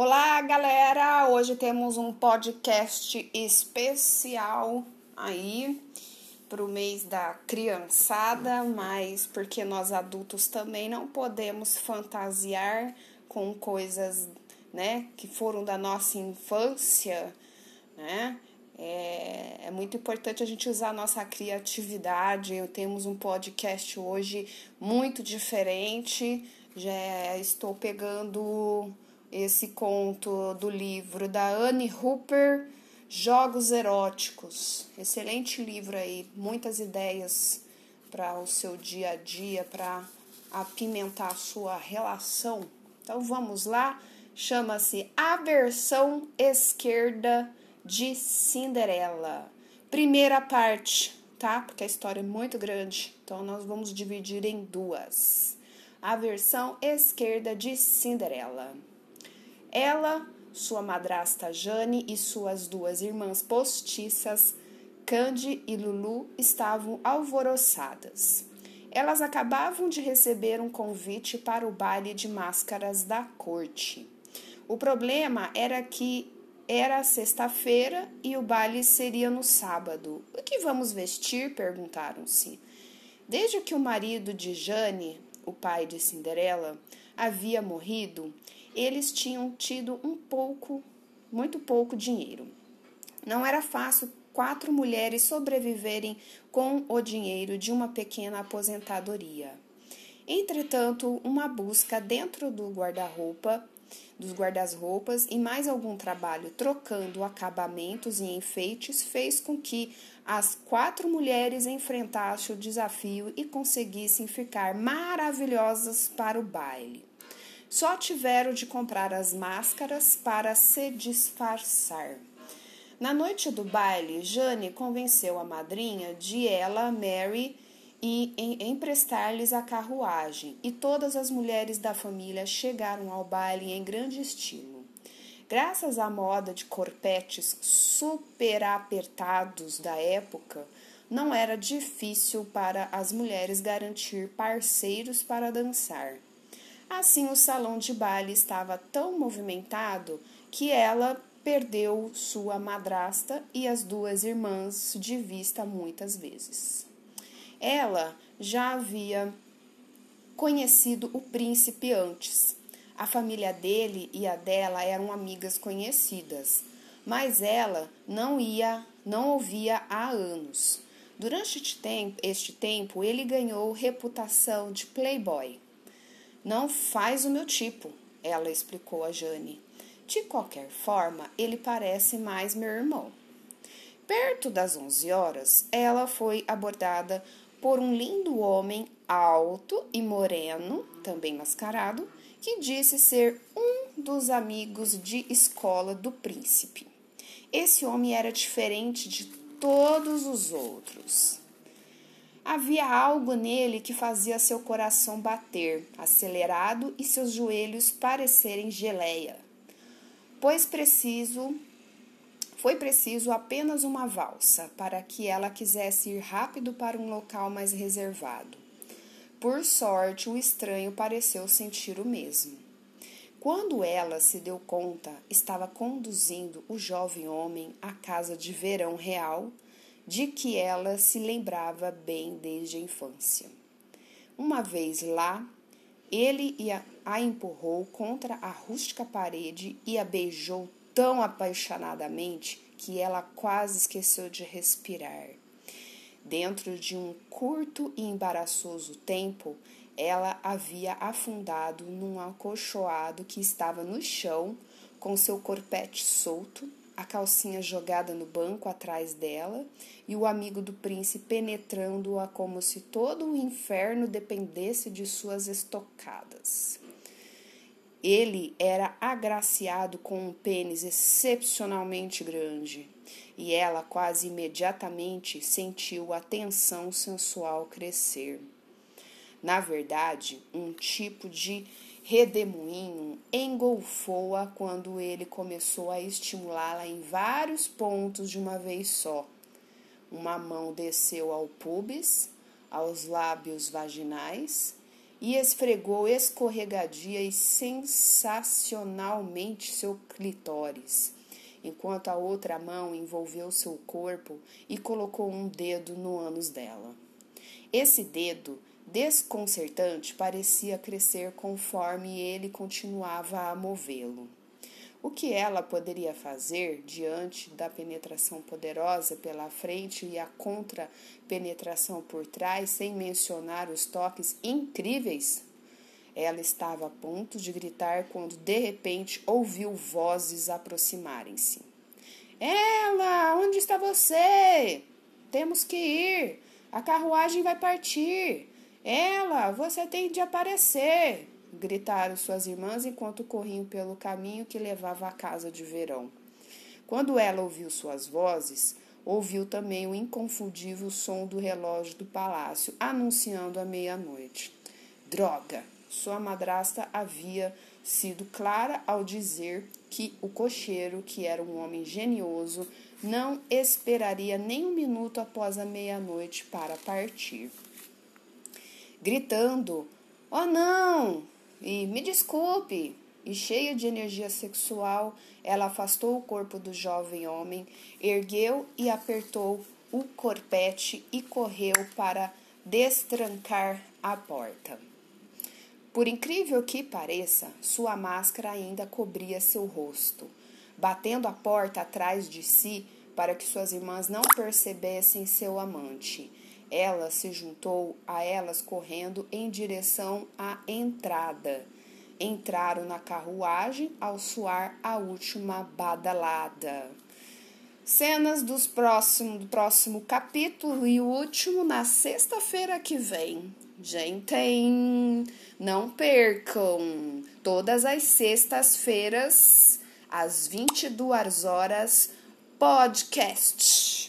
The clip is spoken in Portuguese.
Olá, galera! Hoje temos um podcast especial aí para o mês da criançada, mas porque nós adultos também não podemos fantasiar com coisas, né, que foram da nossa infância, né? É, é, muito importante a gente usar a nossa criatividade. Eu temos um podcast hoje muito diferente. Já estou pegando esse conto do livro da Anne Hooper, Jogos Eróticos. Excelente livro aí, muitas ideias para o seu dia a dia, para apimentar a sua relação. Então vamos lá, chama-se A Versão Esquerda de Cinderela. Primeira parte, tá? Porque a história é muito grande, então nós vamos dividir em duas. A versão esquerda de Cinderela. Ela, sua madrasta Jane e suas duas irmãs postiças, Candy e Lulu, estavam alvoroçadas. Elas acabavam de receber um convite para o baile de máscaras da corte. O problema era que era sexta-feira e o baile seria no sábado. O que vamos vestir? perguntaram-se. Desde que o marido de Jane, o pai de Cinderela, havia morrido, eles tinham tido um pouco, muito pouco dinheiro. Não era fácil quatro mulheres sobreviverem com o dinheiro de uma pequena aposentadoria. Entretanto, uma busca dentro do guarda-roupa, dos guardas-roupas e mais algum trabalho trocando acabamentos e enfeites fez com que as quatro mulheres enfrentassem o desafio e conseguissem ficar maravilhosas para o baile. Só tiveram de comprar as máscaras para se disfarçar. Na noite do baile, Jane convenceu a madrinha de ela, Mary, e emprestar-lhes a carruagem, e todas as mulheres da família chegaram ao baile em grande estilo. Graças à moda de corpetes super apertados da época, não era difícil para as mulheres garantir parceiros para dançar. Assim, o salão de baile estava tão movimentado que ela perdeu sua madrasta e as duas irmãs de vista muitas vezes. Ela já havia conhecido o príncipe antes. A família dele e a dela eram amigas conhecidas, mas ela não ia, não ouvia há anos. Durante este tempo, este tempo ele ganhou reputação de playboy. Não faz o meu tipo, ela explicou a Jane. De qualquer forma, ele parece mais meu irmão. Perto das onze horas, ela foi abordada por um lindo homem alto e moreno, também mascarado, que disse ser um dos amigos de escola do príncipe. Esse homem era diferente de todos os outros. Havia algo nele que fazia seu coração bater, acelerado, e seus joelhos parecerem geleia. Pois preciso foi preciso apenas uma valsa para que ela quisesse ir rápido para um local mais reservado. Por sorte, o estranho pareceu sentir o mesmo. Quando ela se deu conta, estava conduzindo o jovem homem à casa de verão real de que ela se lembrava bem desde a infância. Uma vez lá, ele a empurrou contra a rústica parede e a beijou tão apaixonadamente que ela quase esqueceu de respirar. Dentro de um curto e embaraçoso tempo, ela havia afundado num acolchoado que estava no chão, com seu corpete solto a calcinha jogada no banco atrás dela e o amigo do príncipe penetrando-a como se todo o inferno dependesse de suas estocadas. Ele era agraciado com um pênis excepcionalmente grande e ela quase imediatamente sentiu a tensão sensual crescer. Na verdade, um tipo de redemoinho engolfou-a quando ele começou a estimulá-la em vários pontos de uma vez só. Uma mão desceu ao pubis, aos lábios vaginais e esfregou escorregadia e sensacionalmente seu clitóris, enquanto a outra mão envolveu seu corpo e colocou um dedo no ânus dela. Esse dedo, desconcertante, parecia crescer conforme ele continuava a movê-lo. O que ela poderia fazer diante da penetração poderosa pela frente e a contra-penetração por trás, sem mencionar os toques incríveis? Ela estava a ponto de gritar quando de repente ouviu vozes aproximarem-se. Ela, onde está você? Temos que ir. A carruagem vai partir. Ela, você tem de aparecer gritaram suas irmãs enquanto corriam pelo caminho que levava à casa de verão. Quando ela ouviu suas vozes, ouviu também o inconfundível som do relógio do palácio anunciando a meia-noite. Droga! Sua madrasta havia sido clara ao dizer que o cocheiro, que era um homem genioso, não esperaria nem um minuto após a meia-noite para partir. Gritando: Oh não! E me desculpe. E cheia de energia sexual, ela afastou o corpo do jovem homem, ergueu e apertou o corpete e correu para destrancar a porta. Por incrível que pareça, sua máscara ainda cobria seu rosto. Batendo a porta atrás de si para que suas irmãs não percebessem seu amante. Ela se juntou a elas correndo em direção à entrada. Entraram na carruagem ao soar a última badalada. Cenas dos próximo, do próximo capítulo e o último na sexta-feira que vem. Gente, não percam todas as sextas-feiras às 22 horas podcast.